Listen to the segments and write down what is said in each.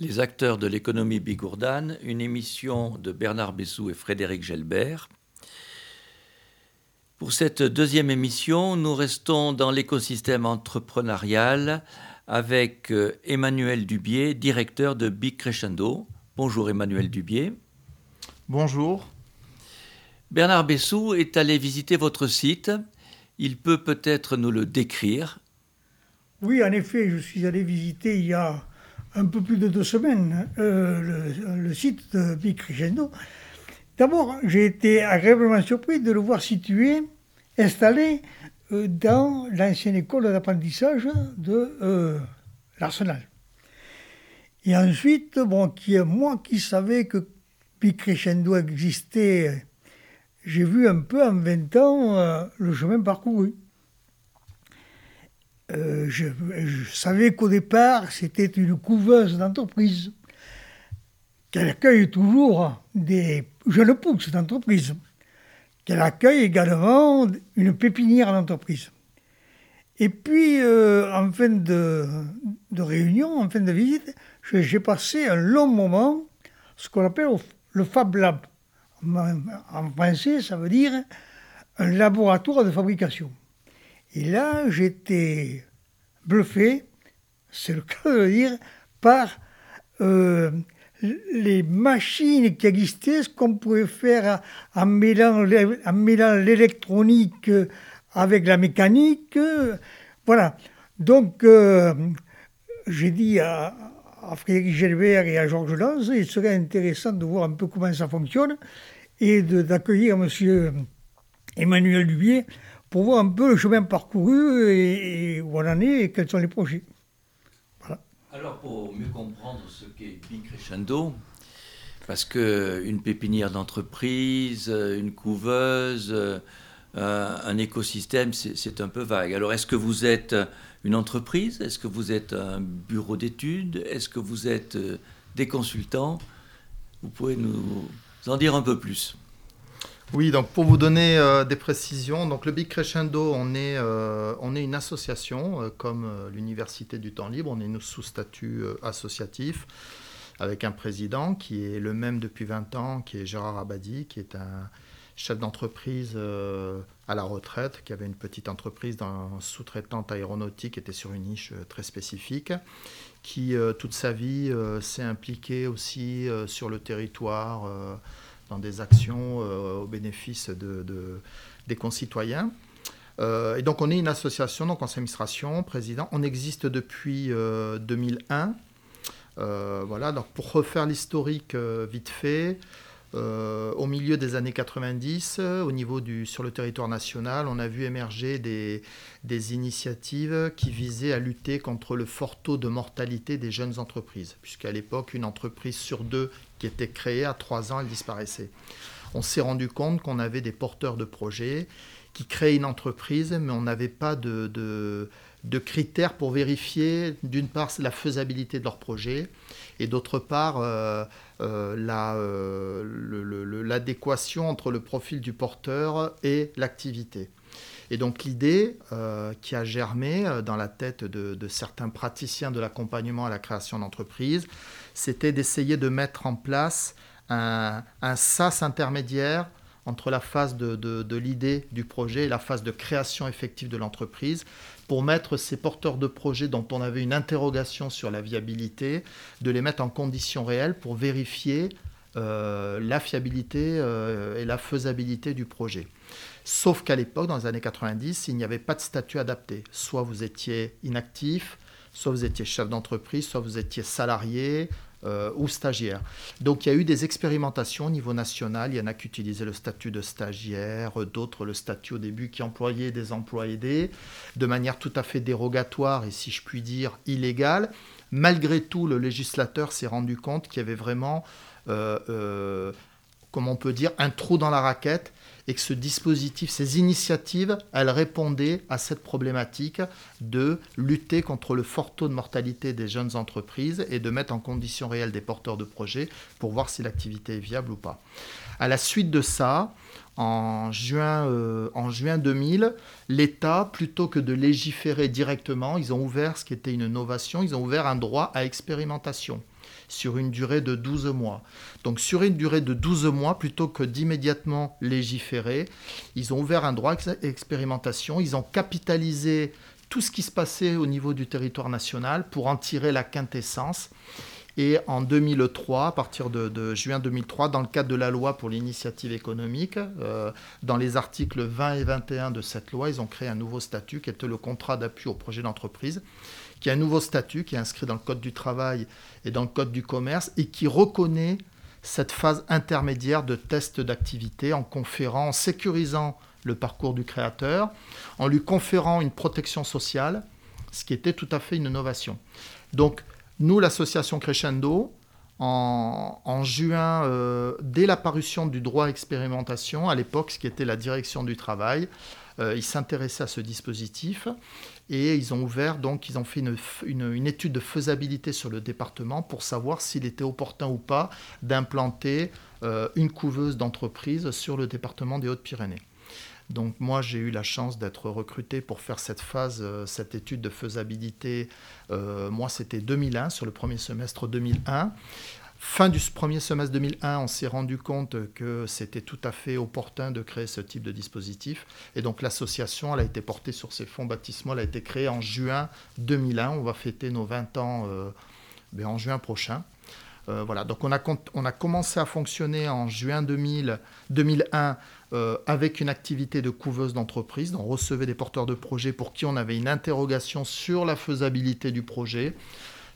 Les acteurs de l'économie bigourdane, une émission de Bernard Bessou et Frédéric Gelbert. Pour cette deuxième émission, nous restons dans l'écosystème entrepreneurial avec euh, Emmanuel Dubier, directeur de Big Crescendo. Bonjour Emmanuel Dubier. Bonjour. Bernard Bessou est allé visiter votre site. Il peut peut-être nous le décrire. Oui, en effet, je suis allé visiter il y a un peu plus de deux semaines euh, le, site de Big Crescendo. D'abord, j'ai été agréablement surpris de le voir situé, installé euh, dans l'ancienne école d'apprentissage de euh, l'Arsenal. Et ensuite, bon, moi qui savais que Big Crescendo existait, j'ai vu un peu en 20 ans le chemin parcouru. Euh, je, savais qu'au départ, c'était une couveuse d'entreprise, qu'elle accueille toujours des jeunes pousses d'entreprise, qu'elle accueille également une pépinière d'entreprise. Et puis, euh, en fin de, réunion, en fin de visite, j'ai passé un long moment, ce qu'on appelle le Fab Lab. En français, ça veut dire un laboratoire de fabrication. Et là, j'étais bluffé, c'est le cas de le dire, par euh, les machines qui existaient, ce qu'on pouvait faire en mêlant, l'électronique avec la mécanique. Voilà. Donc, euh, j'ai dit à, Frédéric Gelbert et à Georges Lance, il serait intéressant de voir un peu comment ça fonctionne et d'accueillir M. Emmanuel Dubier pour voir un peu le chemin parcouru et, où on en est et quels sont les projets. Alors pour mieux comprendre ce qu'est Big Crescendo, parce qu'une pépinière d'entreprise, une couveuse, euh, un écosystème, c'est un peu vague. Alors est-ce que vous êtes une entreprise? Est-ce que vous êtes un bureau d'études? Est-ce que vous êtes euh, des consultants? Vous pouvez nous en dire un peu plus oui, donc pour vous donner euh, des précisions, donc le Big Crescendo, on est, euh, une association euh, comme l'Université du Temps Libre, on est sous statut associatif avec un président qui est le même depuis 20 ans, qui est Gérard Abadi, qui est un chef d'entreprise à la retraite, qui avait une petite entreprise dans sous-traitante aéronautique, qui était sur une niche très spécifique, qui toute sa vie s'est impliqué aussi sur le territoire dans des actions euh, au bénéfice de, des concitoyens. Euh, et donc on est une association, donc conseil d'administration, président. On existe depuis 2001. Euh, voilà, donc pour refaire l'historique vite fait, au milieu des années 90, au niveau du, sur le territoire national, on a vu émerger des, initiatives qui visaient à lutter contre le fort taux de mortalité des jeunes entreprises, puisqu'à l'époque, une entreprise sur deux qui était créée à trois ans, elle disparaissait. On s'est rendu compte qu'on avait des porteurs de projets qui créaient une entreprise, mais on n'avait pas de, critères pour vérifier, d'une part, la faisabilité de leur projet, et d'autre part, euh, euh, euh, l'adéquation entre le profil du porteur et l'activité. Et donc l'idée qui a germé dans la tête de, de certains praticiens de l'accompagnement à la création d'entreprises, c'était d'essayer de mettre en place un, SAS intermédiaire entre la phase de, l'idée du projet et la phase de création effective de l'entreprise pour mettre ces porteurs de projets dont on avait une interrogation sur la viabilité, de les mettre en conditions réelles pour vérifier euh, la fiabilité euh, et la faisabilité du projet. Sauf qu'à l'époque, dans les années 90, il n'y avait pas de statut adapté. Soit vous étiez inactif, soit vous étiez chef d'entreprise, soit vous étiez salarié euh, ou stagiaire. Donc il y a eu des expérimentations au niveau national. Il y en a qui utilisaient le statut de stagiaire, d'autres le statut au début qui employaient des emplois aidés de manière tout à fait dérogatoire et si je puis dire illégale. Malgré tout, le législateur s'est rendu compte qu'il y avait vraiment, euh, euh, comme on peut dire, un trou dans la raquette et que ce dispositif, ces initiatives, elles répondaient à cette problématique de lutter contre le fort taux de mortalité des jeunes entreprises et de mettre en condition réelle des porteurs de projets pour voir si l'activité est viable ou pas. À la suite de ça, en juin, euh, en juin 2000, l'État, plutôt que de légiférer directement, ils ont ouvert ce qui était une innovation, ils ont ouvert un droit à expérimentation. Sur une durée de 12 mois. Donc sur une durée de 12 mois, plutôt que d'immédiatement légiférer, ils ont ouvert un droit d'expérimentation, ils ont capitalisé tout ce qui se passait au niveau du territoire national pour en tirer la quintessence. Et en 2003, à partir de, juin 2003, dans le cadre de la loi pour l'initiative économique, euh, dans les articles 20 et 21 de cette loi, ils ont créé un nouveau statut qui était le contrat d'appui au projet d'entreprise, qui est un nouveau statut qui est inscrit dans le Code du travail et dans le Code du commerce et qui reconnaît cette phase intermédiaire de test d'activité en conférant, en sécurisant le parcours du créateur, en lui conférant une protection sociale, ce qui était tout à fait une innovation. Donc, nous, l'association Crescendo, en, juin, euh, dès l'apparition du droit à expérimentation, à l'époque, ce qui était la direction du travail, euh, ils s'intéressaient à ce dispositif et ils ont ouvert, donc ils ont fait une, étude de faisabilité sur le département pour savoir s'il était opportun ou pas d'implanter euh, une couveuse d'entreprise sur le département des Hautes-Pyrénées. Donc moi, j'ai eu la chance d'être recruté pour faire cette phase, euh, cette étude de faisabilité. Euh, moi, c'était 2001, sur le premier semestre 2001. Fin du premier semestre 2001, on s'est rendu compte que c'était tout à fait opportun de créer ce type de dispositif. Et donc l'association, elle a été portée sur ces fonds baptismaux, elle a été créée en juin 2001. On va fêter nos 20 ans euh, ben, en juin prochain. voilà, donc on a, commencé à fonctionner en juin 2000, 2001 euh, avec une activité de couveuse d'entreprise. On recevait des porteurs de projets pour qui on avait une interrogation sur la faisabilité du projet.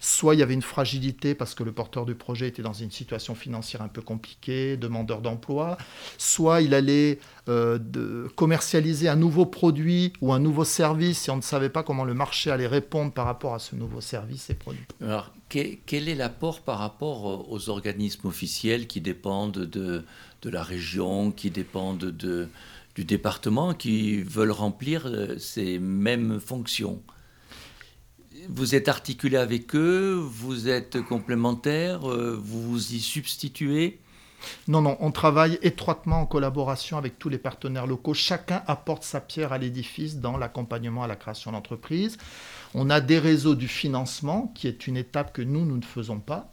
Soit il y avait une fragilité parce que le porteur du projet était dans une situation financière un peu compliquée, demandeur d'emploi, soit il allait euh, commercialiser un nouveau produit ou un nouveau service et on ne savait pas comment le marché allait répondre par rapport à ce nouveau service et produit. Alors, quel est l'apport par rapport aux organismes officiels qui dépendent de, de la région, qui dépendent de, du département, qui veulent remplir euh, ces mêmes fonctions? Vous êtes articulé avec eux, vous êtes complémentaires, euh, vous vous y substituez non, non, on travaille étroitement en collaboration avec tous les partenaires locaux. Chacun apporte sa pierre à l'édifice dans l'accompagnement à la création d'entreprise. On a des réseaux du financement, qui est une étape que nous, nous ne faisons pas.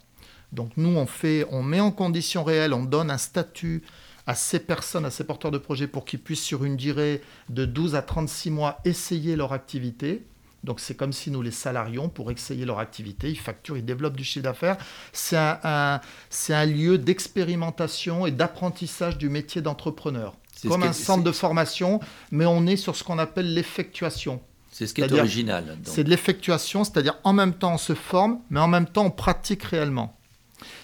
Donc nous, on, fait, on met en condition réelle, on donne un statut à ces personnes, à ces porteurs de projets pour qu'ils puissent sur une durée de 12 à 36 mois essayer leur activité. Donc c'est comme si nous les salarions pour essayer leur activité, ils facturent, ils développent du chiffre d'affaires. C'est un, un, lieu d'expérimentation et d'apprentissage du métier d'entrepreneur. Comme un centre de formation, mais on est sur ce qu'on appelle l'effectuation. C'est ce qui est, original. C'est de l'effectuation, c'est-à-dire en même temps on se forme, mais en même temps on pratique réellement.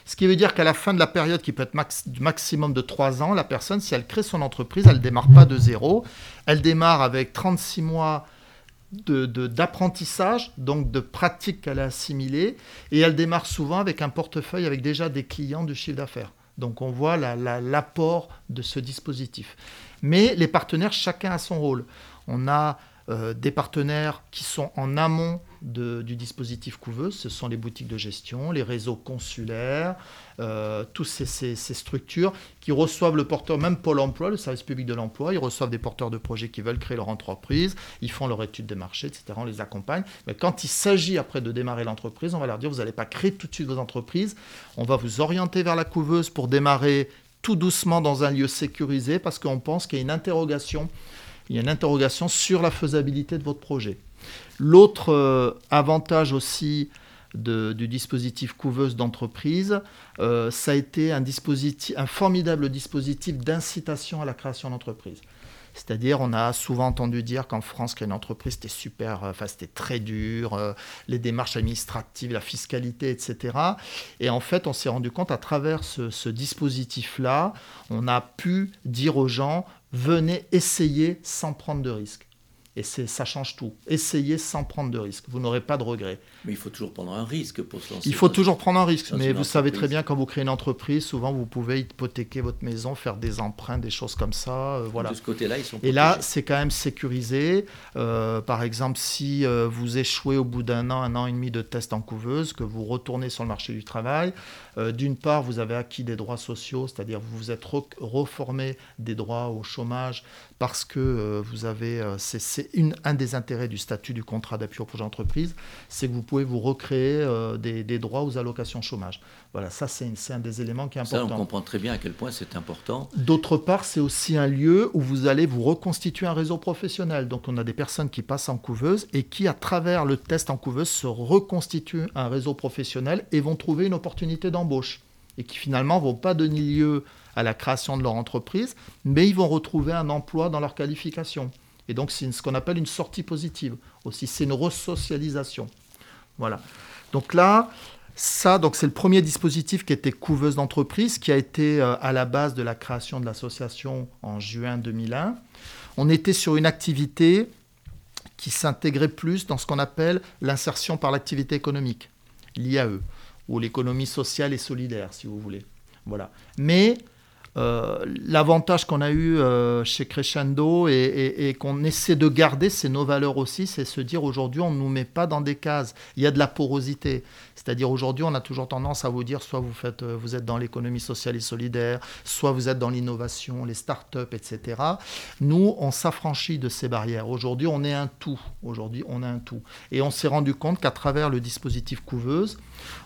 Ce qui veut dire qu'à la fin de la période qui peut être du maximum de 3 ans, la personne, si elle crée son entreprise, elle ne démarre pas de zéro. Elle démarre avec 36 mois d'apprentissage, de, donc de pratique qu'elle a assimilée, et elle démarre souvent avec un portefeuille avec déjà des clients de chiffre d'affaires. Donc on voit l'apport de ce dispositif. Mais les partenaires, chacun a son rôle. On a euh, des partenaires qui sont en amont du dispositif couveuse, ce sont les boutiques de gestion, les réseaux consulaires, euh, toutes ces, structures qui reçoivent le porteur, même Pôle emploi, le service public de l'emploi, ils reçoivent des porteurs de projets qui veulent créer leur entreprise, ils font leur étude des marchés, etc. On les accompagne. Mais quand il s'agit après de démarrer l'entreprise, on va leur dire, vous n'allez pas créer tout de suite vos entreprises, on va vous orienter vers la couveuse pour démarrer tout doucement dans un lieu sécurisé parce qu'on pense qu'il y a une interrogation il y a une interrogation sur la faisabilité de votre projet. L'autre euh, avantage aussi du dispositif couveuse d'entreprise, euh, ça a été un, formidable dispositif d'incitation à la création d'entreprise. C'est-à-dire, on a souvent entendu dire qu'en France, créer une entreprise, c'était super, euh, enfin, c'était très dur, les démarches administratives, la fiscalité, etc. Et en fait, on s'est rendu compte à travers ce dispositif-là, on a pu dire aux gens, venez essayer sans prendre de risques. Et ça change tout. Essayez sans prendre de risques. Vous n'aurez pas de regrets. Mais il faut toujours prendre un risque pour se lancer. Il faut toujours prendre un risque. Mais vous savez très bien, quand vous créez une entreprise, souvent vous pouvez hypothéquer votre maison, faire des emprunts, des choses comme ça. Euh, voilà. De ce côté-là, ils sont. Et là, c'est quand même sécurisé. Euh, par exemple, si euh, vous échouez au bout d'un an, un an et demi de test en couveuse, que vous retournez sur le marché du travail, d'une part, vous avez acquis des droits sociaux, c'est-à-dire vous vous êtes reformé des droits au chômage parce que vous avez ces c'est un des intérêts du statut du contrat d'appui au projet d'entreprise, c'est que vous pouvez vous recréer euh, des, droits aux allocations chômage. Voilà, ça c'est un des éléments qui est important. Ça, on comprend très bien à quel point c'est important. D'autre part, c'est aussi un lieu où vous allez vous reconstituer un réseau professionnel. Donc on a des personnes qui passent en couveuse et qui, à travers le test en couveuse, se reconstituent un réseau professionnel et vont trouver une opportunité d'embauche. Et qui finalement ne vont pas donner lieu à la création de leur entreprise, mais ils vont retrouver un emploi dans leur qualification. Et donc, c'est ce qu'on appelle une sortie positive aussi. C'est une resocialisation. Voilà. Donc là, ça, donc c'est le premier dispositif qui était couveuse d'entreprise, qui a été euh, à la base de la création de l'association en juin 2001. On était sur une activité qui s'intégrait plus dans ce qu'on appelle l'insertion par l'activité économique, l'IAE, ou l'économie sociale et solidaire, si vous voulez. Voilà. Mais l'avantage qu'on a eu euh, chez Crescendo et, qu'on essaie de garder, c'est nos valeurs aussi, c'est se dire aujourd'hui on ne nous met pas dans des cases. Il y a de la porosité. C'est-à-dire aujourd'hui on a toujours tendance à vous dire soit vous, faites, euh, vous êtes dans l'économie sociale et solidaire, soit vous êtes dans l'innovation, les start-up, etc. Nous, on s'affranchit de ces barrières. Aujourd'hui on est un tout. Aujourd'hui on est un tout. Et on s'est rendu compte qu'à travers le dispositif couveuse,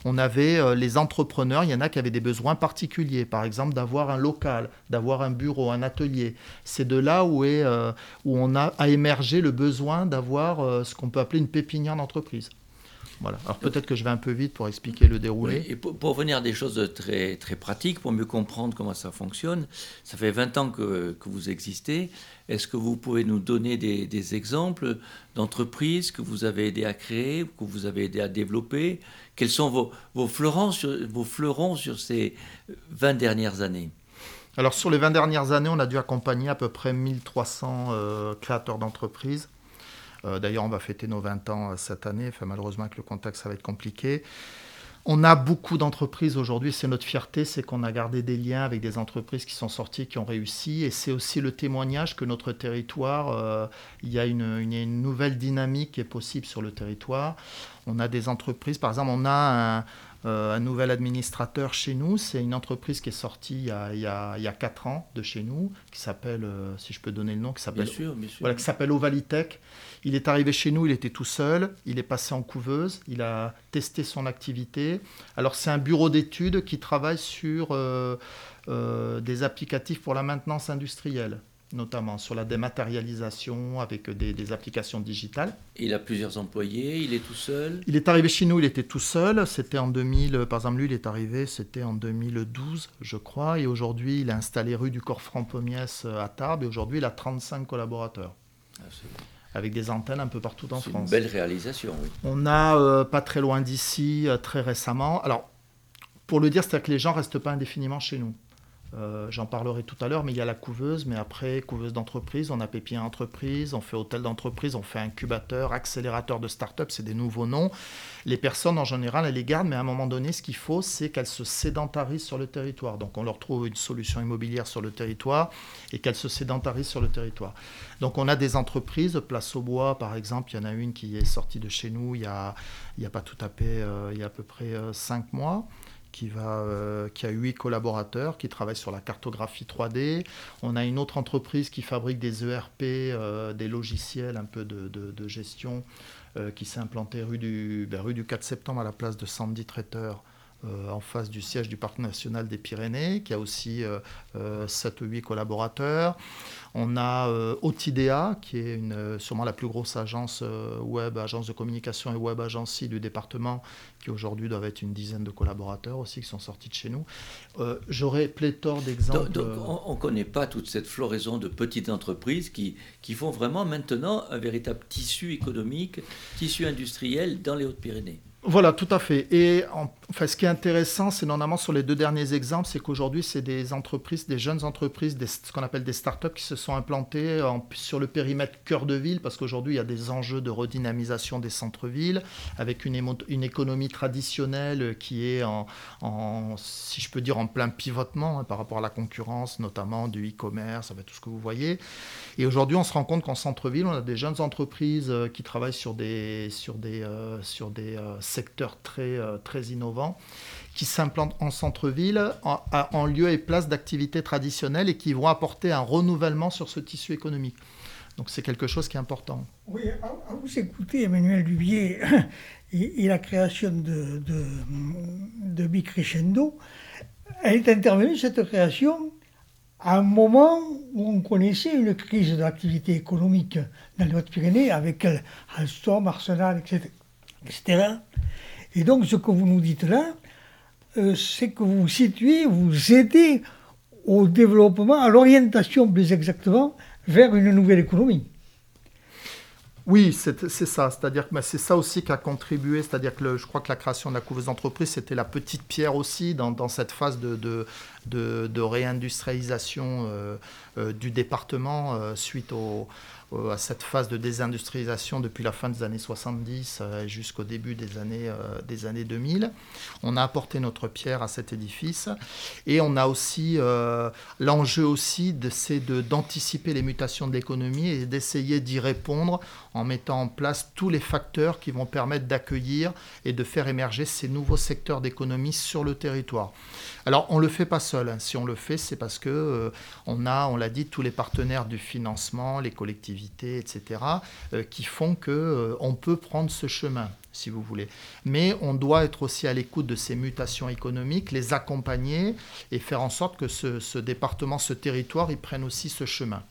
on avait les entrepreneurs, il y en a qui avaient des besoins particuliers, par exemple d'avoir un local d'avoir un bureau, un atelier. C'est de là où, est, euh, où on a, a émergé le besoin d'avoir euh, ce qu'on peut appeler une pépinière d'entreprise. Voilà. Alors peut-être que je vais un peu vite pour expliquer le déroulé. et pour, pour, venir à des choses très, très pratiques, pour mieux comprendre comment ça fonctionne, ça fait 20 ans que, que vous existez. Est-ce que vous pouvez nous donner des, des exemples d'entreprises que vous avez aidé à créer, que vous avez aidé à développer? Quels sont vos, vos, fleurons sur, vos fleurons sur ces 20 dernières années? Alors sur les 20 dernières années, on a dû accompagner à peu près 1300 euh, créateurs d'entreprises. Euh, d'ailleurs, on va fêter nos 20 ans euh, cette année. Malheureusement, avec le contexte, ça va être compliqué. On a beaucoup d'entreprises aujourd'hui, c'est notre fierté, c'est qu'on a gardé des liens avec des entreprises qui sont sorties, qui ont réussi, et c'est aussi le témoignage que notre territoire, il, y a une, une, nouvelle dynamique qui est possible sur le territoire. On a des entreprises, par exemple, on a un, euh, un nouvel administrateur chez nous. C'est une entreprise qui est sortie il y a, il y 4 ans de chez nous, qui s'appelle, euh, si je peux donner le nom, qui s'appelle, Voilà, qui s'appelle Ovalitech. Il est arrivé chez nous, il était tout seul, il est passé en couveuse, il a testé son activité. Alors c'est un bureau d'études qui travaille sur euh, des applicatifs pour la maintenance industrielle notamment sur la dématérialisation avec des, applications digitales. Il a plusieurs employés, il est tout seul? Il est arrivé chez nous, il était tout seul. C'était en 2000, par exemple, lui, il est arrivé, c'était en 2012, je crois. Et aujourd'hui, il a installé rue du Corps-Franc-Pommiès euh, à Tarbes. Et aujourd'hui, il a 35 collaborateurs. Avec des antennes un peu partout en France. Une belle réalisation, oui. On a, euh, pas très loin d'ici, euh, très récemment. Alors, pour le dire, c'est-à-dire que les gens ne restent pas indéfiniment chez nous. Euh, j'en parlerai tout à l'heure, mais il y a la couveuse, mais après, couveuse d'entreprise, on a pépinière entreprise, on fait hôtel d'entreprise, on fait incubateur, accélérateur de start-up, c'est des nouveaux noms. Les personnes, en général, elles les gardent, mais à un moment donné, ce qu'il faut, c'est qu'elles se sédentarisent sur le territoire. Donc on leur trouve une solution immobilière sur le territoire et qu'elles se sédentarisent sur le territoire. Donc on a des entreprises, Place au Bois, par exemple, il y en a une qui est sortie de chez nous il n'y a, a, pas tout à fait, euh, il y a à peu près euh, cinq mois euh, qui a huit collaborateurs, qui travaillent sur la cartographie 3D. On a une autre entreprise qui fabrique des ERP, euh, des logiciels un peu de, de, gestion, euh, qui s'est implantée rue du, ben, rue du 4 septembre à la place de Sandy Traiteur. En face du siège du Parc national des Pyrénées, qui a aussi 7 ou 8 collaborateurs. On a euh, Otidea, qui est une, euh, sûrement la plus grosse agence euh, web, agence de communication et web agency du département, qui aujourd'hui doit être une dizaine de collaborateurs aussi qui sont sortis de chez nous. J'aurais pléthore d'exemples. Donc, on ne connaît pas toute cette floraison de petites entreprises qui, qui font vraiment maintenant un véritable tissu économique, tissu industriel dans les Hautes-Pyrénées. Voilà, tout à fait. Et enfin, ce qui est intéressant, c'est notamment sur les deux derniers exemples, c'est qu'aujourd'hui, c'est des entreprises, des jeunes entreprises, ce qu'on appelle des startups qui se sont implantées sur le périmètre cœur de ville, parce qu'aujourd'hui, il y a des enjeux de redynamisation des centres-villes, avec une, une, économie traditionnelle qui est en, si je peux dire, en plein pivotement hein, par rapport à la concurrence, notamment du e-commerce, avec tout ce que vous voyez. Et aujourd'hui, on se rend compte qu'en centre-ville, on a des jeunes entreprises euh, qui travaillent sur des, sur des, euh, sur des euh, secteur très, euh, très innovant, qui s'implantent en centre-ville, en, lieu et place d'activités traditionnelles et qui vont apporter un renouvellement sur ce tissu économique. Donc c'est quelque chose qui est important. Oui, à, vous écouter, Emmanuel Dubier, et, la création de, de, de Bicrescendo, elle est intervenue, cette création, à un moment où on connaissait une crise de l'activité économique dans les Hautes-Pyrénées avec Alstom, Arsenal, etc., etc. Et donc ce que vous nous dites là, euh, c'est que vous situez, vous aidez au développement, à l'orientation plus exactement, vers une nouvelle économie. Oui, c'est ça. C'est-à-dire que bah, c'est ça aussi qui a contribué. C'est-à-dire que je crois que la création de la couveuse d'entreprise, c'était la petite pierre aussi dans, cette phase de, réindustrialisation euh, euh, du département suite au, euh, à cette phase de désindustrialisation depuis la fin des années 70 euh, jusqu'au début des années, euh, des années 2000. On a apporté notre pierre à cet édifice et on a aussi l'enjeu aussi c'est d'anticiper les mutations de l'économie et d'essayer d'y répondre en mettant en place tous les facteurs qui vont permettre d'accueillir et de faire émerger ces nouveaux secteurs d'économie sur le territoire. Alors on ne le fait pas seul. Si on le fait, c'est parce que on a, on l'a dit, tous les partenaires du financement, les collectivités etc., euh, qui font qu'on euh, on peut prendre ce chemin, si vous voulez. Mais on doit être aussi à l'écoute de ces mutations économiques, les accompagner et faire en sorte que ce, département, ce territoire, ils prennent aussi ce chemin.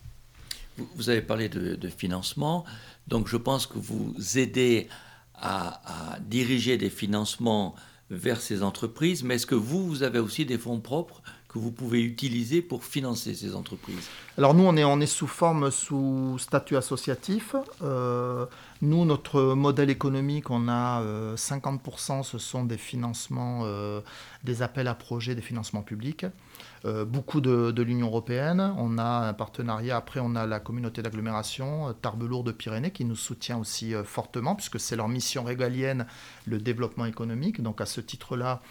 Vous avez parlé de, financement, donc je pense que vous aidez à diriger des financements vers ces entreprises, mais est-ce que vous, vous avez aussi des fonds propres que vous pouvez utiliser pour financer ces entreprises? Alors nous, on est, sous forme, sous statut associatif. Euh, nous, notre modèle économique, on a 50%, euh, ce sont des financements, euh, des appels à projets, des financements publics. Euh, beaucoup de, l'Union européenne. On a un partenariat, après on a la communauté d'agglomération euh, Tarbes de Pyrénées qui nous soutient aussi euh, fortement puisque c'est leur mission régalienne, le développement économique. Donc à ce titre-là,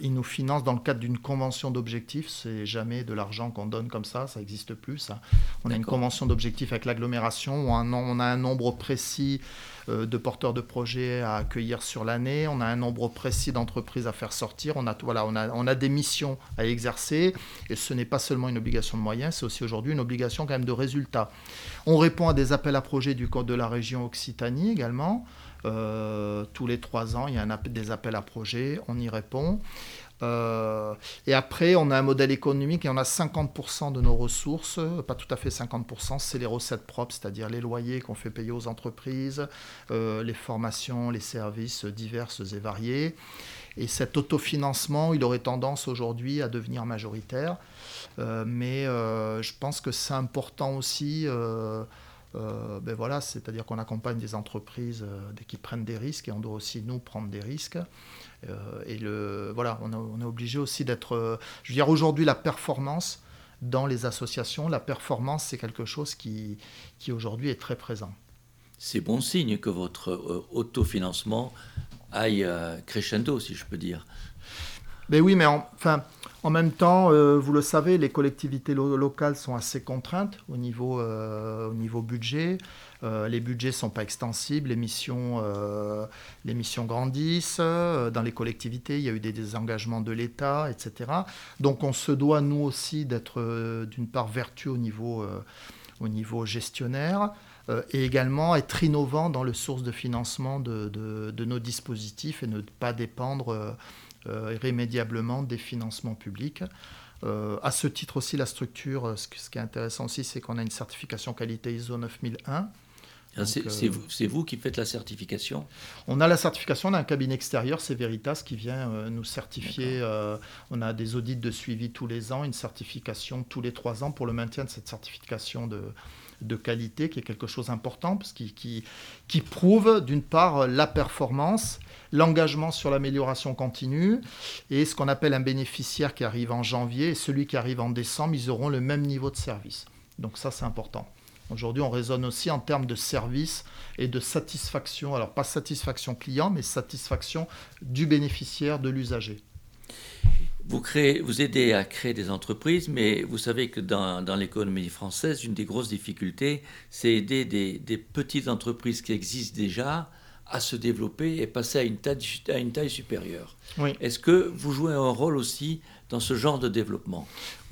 ils nous financent dans le cadre d'une convention d'objectifs. C'est jamais de l'argent qu'on donne comme ça, ça n'existe plus. Ça. On a une convention d'objectifs avec l'agglomération où on a un nombre précis de porteurs de projets à accueillir sur l'année, on a un nombre précis d'entreprises à faire sortir, on a, voilà, on, des missions à exercer, et ce n'est pas seulement une obligation de moyens, c'est aussi aujourd'hui une obligation quand même de résultats. On répond à des appels à projets du Code de la région Occitanie également. Euh, tous les trois ans, il y a des appels à projets, on y répond. Euh, et après, on a un modèle économique et on a 50% de nos ressources, pas tout à fait 50%, c'est les recettes propres, c'est-à-dire les loyers qu'on fait payer aux entreprises, euh, les formations, les services diverses et variés. Et cet autofinancement, il aurait tendance aujourd'hui à devenir majoritaire. Euh, mais je pense que c'est important aussi. Ben voilà, c'est-à-dire qu'on accompagne des entreprises dès qu'ils prennent des risques et on doit aussi nous prendre des risques. Euh, et le, voilà, on, est obligé aussi d'être. Euh, je veux dire, aujourd'hui, la performance dans les associations, la performance, c'est quelque chose qui, qui aujourd'hui est très présent. C'est bon signe que votre euh, autofinancement aille crescendo, si je peux dire. Oui, mais enfin, en même temps, vous le savez, les collectivités locales sont assez contraintes au niveau, au niveau budget. Euh, les budgets ne sont pas extensibles, les missions, euh, les missions grandissent. Euh, dans les collectivités, il y a eu des désengagements de l'État, etc. Donc on se doit, nous aussi, d'être d'une part vertueux au niveau, au niveau gestionnaire et également être innovant dans le source de financement de, de, nos dispositifs et ne pas dépendre irrémédiablement des financements publics. à ce titre aussi, la structure, ce, qui est intéressant aussi, c'est qu'on a une certification qualité ISO 9001 ah, euh, c'est vous, qui faites la certification? On a la certification, on a un cabinet extérieur, c'est Veritas qui vient euh, nous certifier. Euh, on a des audits de suivi tous les ans, une certification tous les trois ans pour le maintien de cette certification de, de qualité, qui est quelque chose d'important, parce qui, prouve d'une part la performance, l'engagement sur l'amélioration continue, et ce qu'on appelle un bénéficiaire qui arrive en janvier et celui qui arrive en décembre, ils auront le même niveau de service. Donc ça, c'est important. Aujourd'hui, on raisonne aussi en termes de service et de satisfaction. Alors, pas satisfaction client, mais satisfaction du bénéficiaire, de l'usager. Vous, créez, vous aidez à créer des entreprises, mais vous savez que dans, l'économie française, une des grosses difficultés, c'est aider des, petites entreprises qui existent déjà à se développer et passer à une taille, à une taille supérieure. Est-ce que vous jouez un rôle aussi dans ce genre de développement?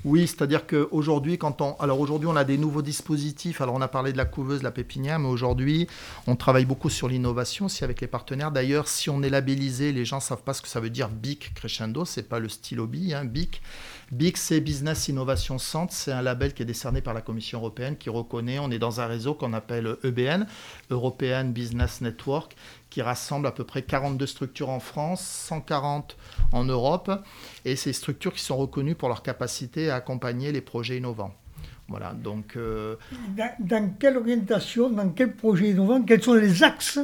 Oui, c'est-à-dire qu'aujourd'hui, quand on, alors aujourd'hui, on a des nouveaux dispositifs. Alors, on a parlé de la couveuse, de la pépinière, mais aujourd'hui, on travaille beaucoup sur l'innovation aussi avec les partenaires. D'ailleurs, si on est labellisé, les gens savent pas ce que ça veut dire BIC Crescendo. C'est pas le stylo hein, BIC. BIC, c'est Business Innovation Centre. C'est un label qui est décerné par la Commission européenne qui reconnaît. On est dans un réseau qu'on appelle EBN, European Business Network, qui rassemble à peu près 42 structures en France, 140 en Europe, et ces structures qui sont reconnues pour leur capacité à accompagner les projets innovants. Voilà, donc... Euh, dans, quelle orientation, dans quel projet innovant, quels sont les axes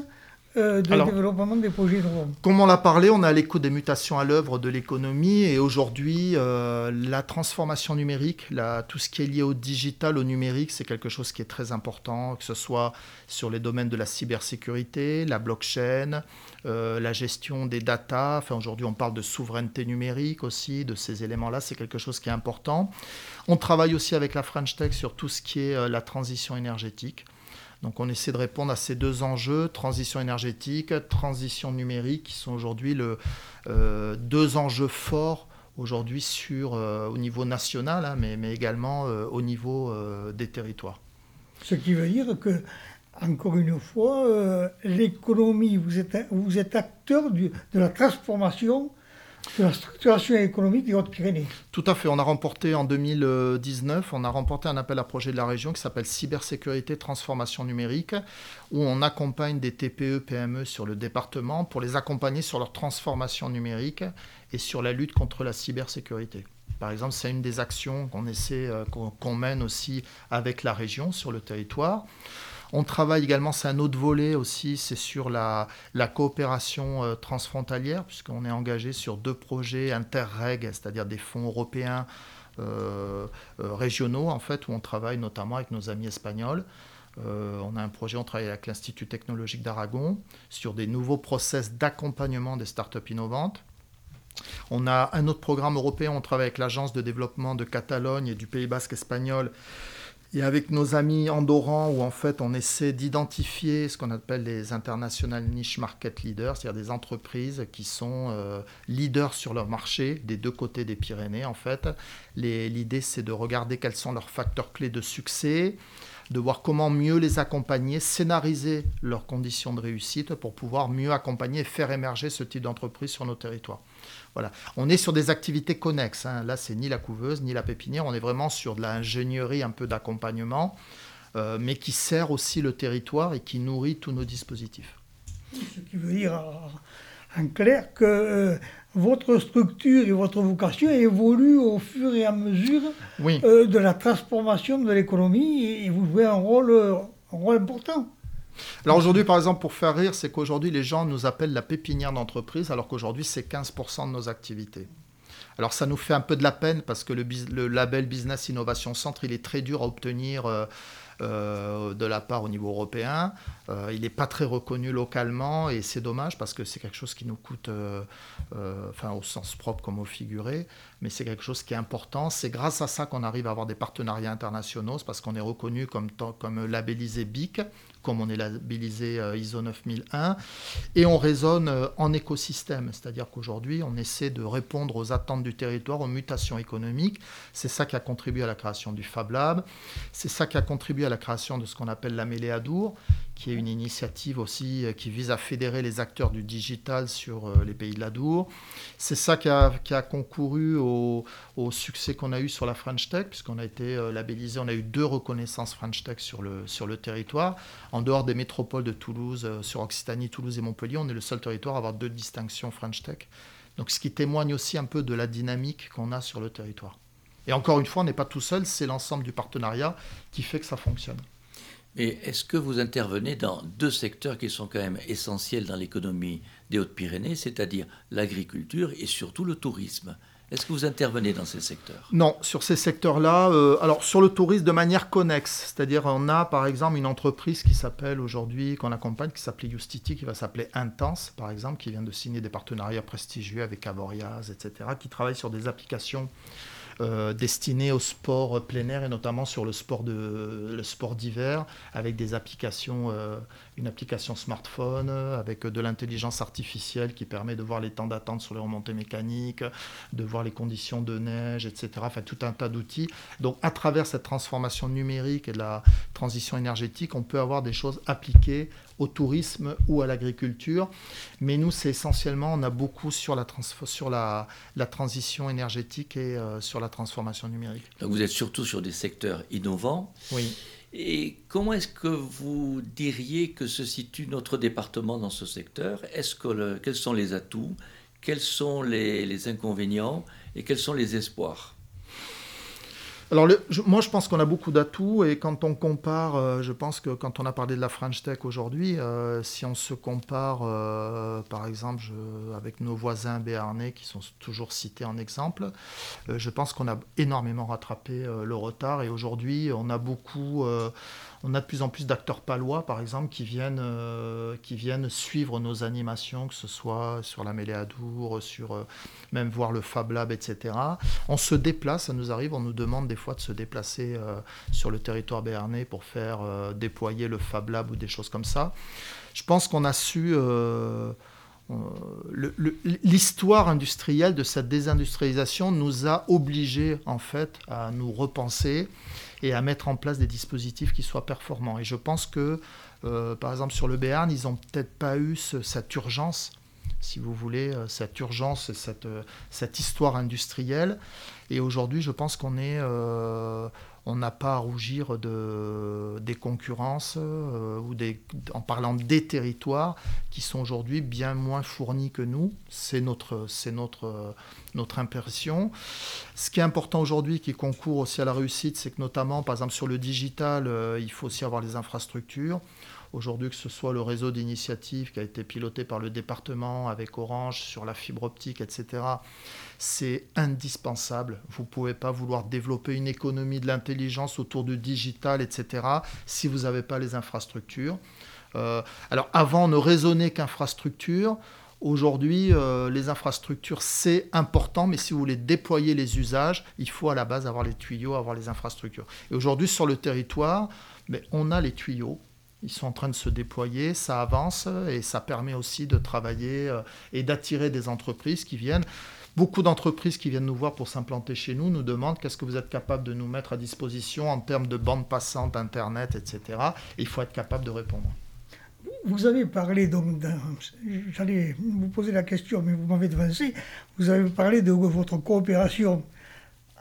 euh, de développement des projets innovants Comme on l'a parlé, on a l'écoute des mutations à l'œuvre de l'économie et aujourd'hui, euh, la transformation numérique, tout ce qui est lié au digital, au numérique, c'est quelque chose qui est très important, que ce soit sur les domaines de la cybersécurité, la blockchain, euh, la gestion des data. Enfin, aujourd'hui, on parle de souveraineté numérique aussi, de ces éléments-là, c'est quelque chose qui est important. On travaille aussi avec la French Tech sur tout ce qui est la transition énergétique. Donc on essaie de répondre à ces deux enjeux, transition énergétique, transition numérique, qui sont aujourd'hui euh, deux enjeux forts aujourd'hui euh, au niveau national, hein, mais, mais, également euh, au niveau des territoires. Ce qui veut dire que, encore une fois, l'économie, vous êtes, vous êtes acteur de la transformation la structuration économique des Hautes-Pyrénées. Tout à fait. On a remporté en 2019, on a remporté un appel à projet de la région qui s'appelle Cybersécurité Transformation Numérique, où on accompagne des TPE, PME sur le département pour les accompagner sur leur transformation numérique et sur la lutte contre la cybersécurité. Par exemple, c'est une des actions qu'on essaie, euh, qu'on mène aussi avec la région sur le territoire. On travaille également, c'est un autre volet aussi, c'est sur la, coopération euh, transfrontalière, puisqu'on est engagé sur deux projets interreg, c'est-à-dire des fonds européens euh, euh, régionaux, en fait, où on travaille notamment avec nos amis espagnols. on a un projet, on travaille avec l'Institut technologique d'Aragon sur des nouveaux process d'accompagnement des startups innovantes. On a un autre programme européen, on travaille avec l'Agence de développement de Catalogne et du Pays basque espagnol et avec nos amis andorrans, où en fait on essaie d'identifier ce qu'on appelle les international niche market leaders, c'est-à-dire des entreprises qui sont euh, leaders sur leur marché des deux côtés des Pyrénées en fait. L'idée c'est de regarder quels sont leurs facteurs clés de succès, de voir comment mieux les accompagner, scénariser leurs conditions de réussite pour pouvoir mieux accompagner et faire émerger ce type d'entreprise sur nos territoires. Voilà. On est sur des activités connexes. Hein. Là, c'est ni la couveuse, ni la pépinière. On est vraiment sur de l'ingénierie, un peu d'accompagnement, euh, mais qui sert aussi le territoire et qui nourrit tous nos dispositifs. Ce qui veut dire en clair que euh, votre structure et votre vocation évoluent au fur et à mesure euh, de la transformation de l'économie et vous jouez un rôle, un rôle important. Alors aujourd'hui, par exemple, pour faire rire, c'est qu'aujourd'hui, les gens nous appellent la pépinière d'entreprise, alors qu'aujourd'hui, c'est 15% de nos activités. Alors ça nous fait un peu de la peine parce que le, label Business Innovation Centre, il est très dur à obtenir. Euh, euh, de la part au niveau européen. Euh, il n'est pas très reconnu localement et c'est dommage parce que c'est quelque chose qui nous coûte, enfin au sens propre comme au figuré, mais c'est quelque chose qui est important. C'est grâce à ça qu'on arrive à avoir des partenariats internationaux, c'est parce qu'on est reconnu comme, comme labellisé BIC, comme on est labellisé euh, ISO 9001, et on raisonne euh, en écosystème, c'est-à-dire qu'aujourd'hui, on essaie de répondre aux attentes du territoire, aux mutations économiques. C'est ça qui a contribué à la création du Fab Lab, c'est ça qui a contribué à la création de ce qu'on appelle la mêlée Adour, qui est une initiative aussi euh, qui vise à fédérer les acteurs du digital sur les pays de l'Adour. C'est ça qui a, qui a concouru au, au succès qu'on a eu sur la French Tech, puisqu'on a été labellisé, on a eu deux reconnaissances French Tech sur le, sur le territoire en dehors des métropoles de Toulouse, euh, sur Occitanie, Toulouse et Montpellier, on est le seul territoire à avoir deux distinctions French Tech. Donc ce qui témoigne aussi un peu de la dynamique qu'on a sur le territoire. Et encore une fois, on n'est pas tout seul, c'est l'ensemble du partenariat qui fait que ça fonctionne. Mais est-ce que vous intervenez dans deux secteurs qui sont quand même essentiels dans l'économie des Hautes-Pyrénées, c'est-à-dire l'agriculture et surtout le tourisme? Est-ce que vous intervenez dans ces secteurs? Non, sur ces secteurs-là, euh, alors sur le tourisme de manière connexe, c'est-à-dire on a par exemple une entreprise qui s'appelle aujourd'hui, qu'on accompagne, qui s'appelle Justiti, qui va s'appeler Intense par exemple, qui vient de signer des partenariats prestigieux avec Avoriaz, etc., qui travaille sur des applications euh, au sport plein air et notamment sur le sport de le sport d'hiver avec des applications euh, une application smartphone avec de l'intelligence artificielle qui permet de voir les temps d'attente sur les remontées mécaniques, de voir les conditions de neige, etc. Enfin, tout un tas d'outils. Donc, à travers cette transformation numérique et de la transition énergétique, on peut avoir des choses appliquées au tourisme ou à l'agriculture. Mais nous, c'est essentiellement, on a beaucoup sur la, sur la, la transition énergétique et euh, sur la transformation numérique. Donc, vous êtes surtout sur des secteurs innovants. Oui. Et comment est-ce que vous diriez que se situe notre département dans ce secteur? Est-ce que Quels sont les atouts? Quels sont les inconvénients? Et quels sont les espoirs? Alors, moi, je pense qu'on a beaucoup d'atouts et quand on compare, euh, je pense que quand on a parlé de la French Tech aujourd'hui, euh, si on se compare, euh, par exemple, avec nos voisins béarnais qui sont toujours cités en exemple, je pense qu'on a énormément rattrapé le retard et aujourd'hui, on a beaucoup on a de plus en plus d'acteurs palois, par exemple, qui viennent, euh, qui viennent suivre nos animations, que ce soit sur la Mêlée Adour, sur euh, même voir le Fab Lab, etc. On se déplace, ça nous arrive, on nous demande des fois de se déplacer euh, sur le territoire béarnais pour faire déployer le Fab Lab ou des choses comme ça. Je pense qu'on a su l'histoire industrielle de cette désindustrialisation nous a obligés en fait à nous repenser et à mettre en place des dispositifs qui soient performants. Et je pense que, euh, par exemple, sur le Béarn, ils n'ont peut-être pas eu cette urgence, si vous voulez, euh, cette urgence, cette, euh, cette histoire industrielle. Et aujourd'hui, je pense qu'on est on n'a pas à rougir de, des concurrences euh, ou des, en parlant des territoires qui sont aujourd'hui bien moins fournis que nous. C'est notre, impression. Ce qui est important aujourd'hui, qui concourt aussi à la réussite, c'est que notamment, par exemple, sur le digital, euh, il faut aussi avoir les infrastructures. Aujourd'hui, que ce soit le réseau d'initiatives qui a été piloté par le département avec Orange sur la fibre optique, etc., c'est indispensable. Vous ne pouvez pas vouloir développer une économie de l'intelligence autour du digital, etc., si vous n'avez pas les infrastructures. Euh, alors avant, ne raisonnait qu'infrastructure. Aujourd'hui, euh, les infrastructures, c'est important, mais si vous voulez déployer les usages, il faut à la base avoir les tuyaux, avoir les infrastructures. Et aujourd'hui, sur le territoire, on a les tuyaux, ils sont en train de se déployer, ça avance et ça permet aussi de travailler euh, et d'attirer des entreprises qui viennent. Beaucoup d'entreprises qui viennent nous voir pour s'implanter chez nous nous demandent qu'est-ce que vous êtes capable de nous mettre à disposition en termes de bande passante, Internet, etc. Et il faut être capable de répondre. Vous avez parlé, donc, j'allais vous poser la question, mais vous m'avez devancé. Vous avez parlé de votre coopération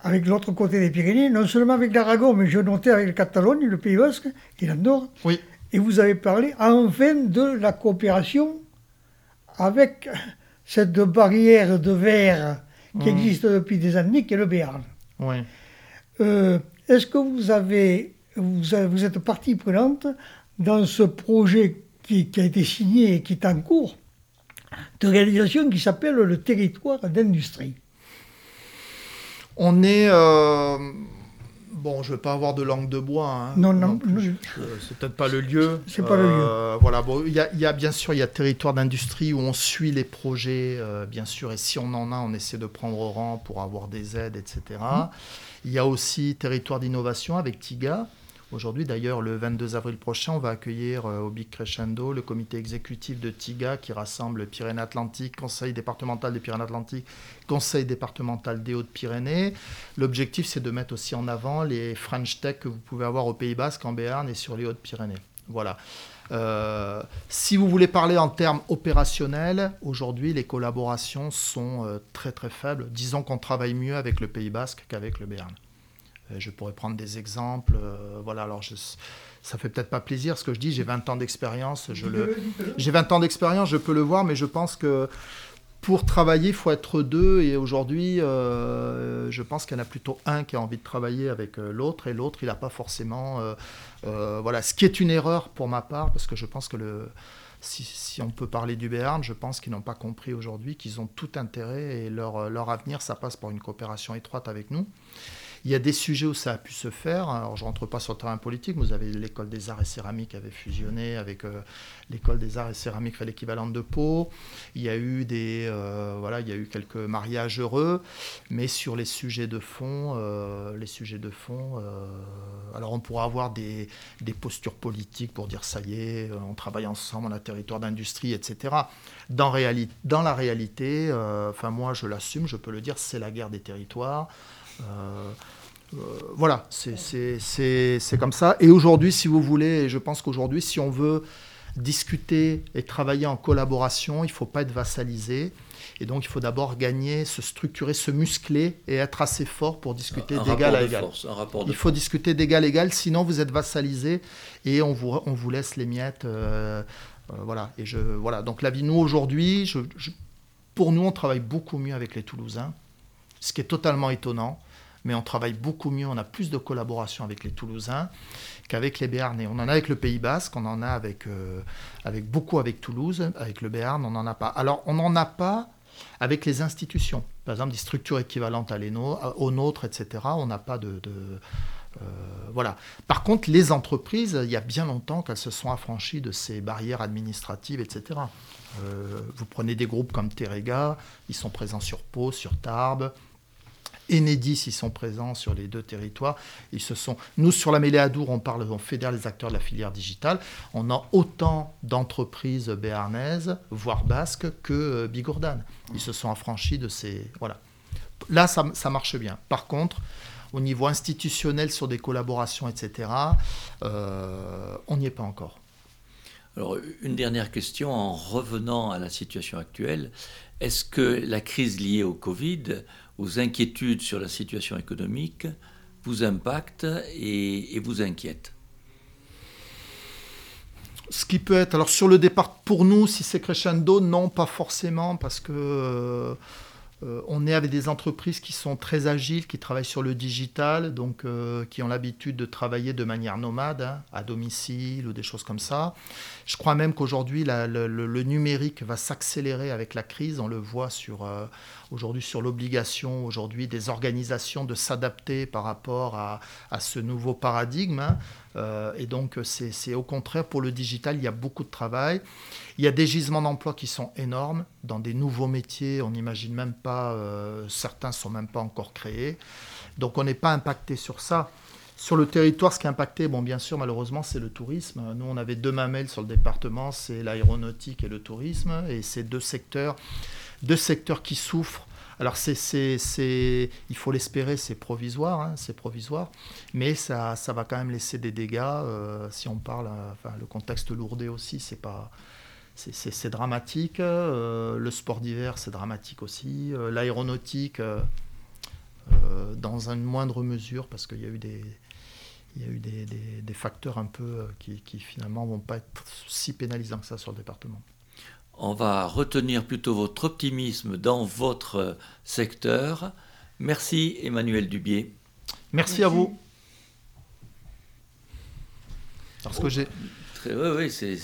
avec l'autre côté des Pyrénées, non seulement avec l'Aragon, mais je notais avec la Catalogne, le Pays Basque et l'Andorre. Oui. Et vous avez parlé enfin de la coopération avec cette barrière de verre qui mmh. existe depuis des années, qui est le Béarn. Oui. Euh, est-ce que vous avez, vous, êtes partie prenante dans ce projet qui, qui, a été signé et qui est en cours de réalisation qui s'appelle le territoire d'industrie? On est euh, Bon, je ne vais pas avoir de langue de bois. Hein. non, non. c'est peut-être pas le lieu. C'est pas le lieu. Euh, voilà, bon, il y, a, bien sûr, il y a territoire d'industrie où on suit les projets, euh, bien sûr, et si on en a, on essaie de prendre rang pour avoir des aides, etc. Mmh. Il y a aussi territoire d'innovation avec TIGA, Aujourd'hui, d'ailleurs, le 22 avril prochain, on va accueillir euh, au Big Crescendo le comité exécutif de TIGA qui rassemble Pyrénées-Atlantiques, Conseil départemental des Pyrénées-Atlantiques, Conseil départemental des Hautes-Pyrénées. L'objectif, c'est de mettre aussi en avant les French Tech que vous pouvez avoir au Pays Basque, en Béarn et sur les Hautes-Pyrénées. Voilà. Euh, si vous voulez parler en termes opérationnels, aujourd'hui les collaborations sont euh, très très faibles. Disons qu'on travaille mieux avec le Pays Basque qu'avec le Béarn. Euh, je pourrais prendre des exemples. Euh, voilà, alors je, ça fait peut-être pas plaisir ce que je dis. J'ai 20 ans d'expérience. Je le, j'ai 20 ans d'expérience, je peux le voir, mais je pense que pour travailler, il faut être deux. Et aujourd'hui, euh, je pense qu'il y en a plutôt un qui a envie de travailler avec l'autre, et l'autre, il n'a pas forcément. voilà, ce qui est une erreur pour ma part, parce que je pense que le. Si, si, on peut parler du Béarn, je pense qu'ils n'ont pas compris aujourd'hui qu'ils ont tout intérêt et leur, leur avenir, ça passe par une coopération étroite avec nous. Il y a des sujets où ça a pu se faire. Alors, je ne rentre pas sur le terrain politique. Vous avez l'école des arts et céramiques qui avait fusionné avec euh, l'école des arts et céramiques, fait l'équivalent de Pau. Il y a eu des, euh, voilà, il y a eu quelques mariages heureux, mais sur les sujets de fond, euh, les sujets de fond. alors, on pourra avoir des, des postures politiques pour dire ça y est, on travaille ensemble, on a territoire d'industrie, etc. Dans, dans la réalité, enfin moi je l'assume, je peux le dire, c'est la guerre des territoires. Euh, euh, voilà, c'est comme ça. Et aujourd'hui, si vous voulez, je pense qu'aujourd'hui, si on veut discuter et travailler en collaboration, il ne faut pas être vassalisé. Et donc, il faut d'abord gagner, se structurer, se muscler et être assez fort pour discuter d'égal à égal. il faut discuter d'égal à égal, sinon vous êtes vassalisé et on vous, on vous laisse les miettes. Euh, voilà. Et je, voilà. Donc, la vie, nous, aujourd'hui, pour nous, on travaille beaucoup mieux avec les Toulousains, ce qui est totalement étonnant mais on travaille beaucoup mieux, on a plus de collaboration avec les Toulousains qu'avec les Béarnais. On en a avec le Pays Basque, on en a avec, euh, avec beaucoup avec Toulouse, avec le Béarn, on n'en a pas. Alors on n'en a pas avec les institutions, par exemple des structures équivalentes à aux nôtres, etc. On n'a pas de... Euh, voilà. Par contre, les entreprises, il y a bien longtemps qu'elles se sont affranchies de ces barrières administratives, etc. Euh, vous prenez des groupes comme Terega, ils sont présents sur Pau, sur Tarbes, Enedis, ils sont présents sur les deux territoires. Ils se sont... Nous, sur la mêlée Adour, on parle, on fédère les acteurs de la filière digitale. On a autant d'entreprises béarnaises, voire basques, que euh, bigourdanes. Ils se sont affranchis de ces... Voilà. Là, ça, ça marche bien. Par contre, au niveau institutionnel, sur des collaborations, etc., euh, on n'y est pas encore. Alors, une dernière question en revenant à la situation actuelle. Est-ce que la crise liée au Covid aux inquiétudes sur la situation économique vous impactent et, vous inquiètent ce qui peut être, alors sur le départ, pour nous, si c'est crescendo, non, pas forcément, parce que euh, euh, on est avec des entreprises qui sont très agiles, qui travaillent sur le digital, donc euh, qui ont l'habitude de travailler de manière nomade, hein, à domicile ou des choses comme ça. Je crois même qu'aujourd'hui, le, numérique va s'accélérer avec la crise. On le voit sur, aujourd'hui sur l'obligation aujourd'hui des organisations de s'adapter par rapport à, ce nouveau paradigme. Hein. et donc, c'est au contraire pour le digital, il y a beaucoup de travail. Il y a des gisements d'emploi qui sont énormes dans des nouveaux métiers. On n'imagine même pas, euh, certains sont même pas encore créés. Donc on n'est pas impacté sur ça. Sur le territoire, ce qui est impacté, bon, bien sûr, malheureusement, c'est le tourisme. Nous, on avait deux mamelles sur le département, c'est l'aéronautique et le tourisme, et c'est deux secteurs, deux secteurs qui souffrent. Alors, il faut l'espérer, c'est provisoire, hein, c'est provisoire, mais ça, va quand même laisser des dégâts. Euh, si on parle, euh, le contexte lourdé aussi, c'est pas, c'est dramatique. Euh, le sport d'hiver, c'est dramatique aussi. L'aéronautique, dans une moindre mesure, parce qu'il y a eu des, il y a eu des, facteurs un peu qui, qui finalement vont pas être si pénalisants que ça sur le département. On va retenir plutôt votre optimisme dans votre secteur. Merci Emmanuel Dubier. Merci, à vous. Parce que j'ai. Oui, oui, c'est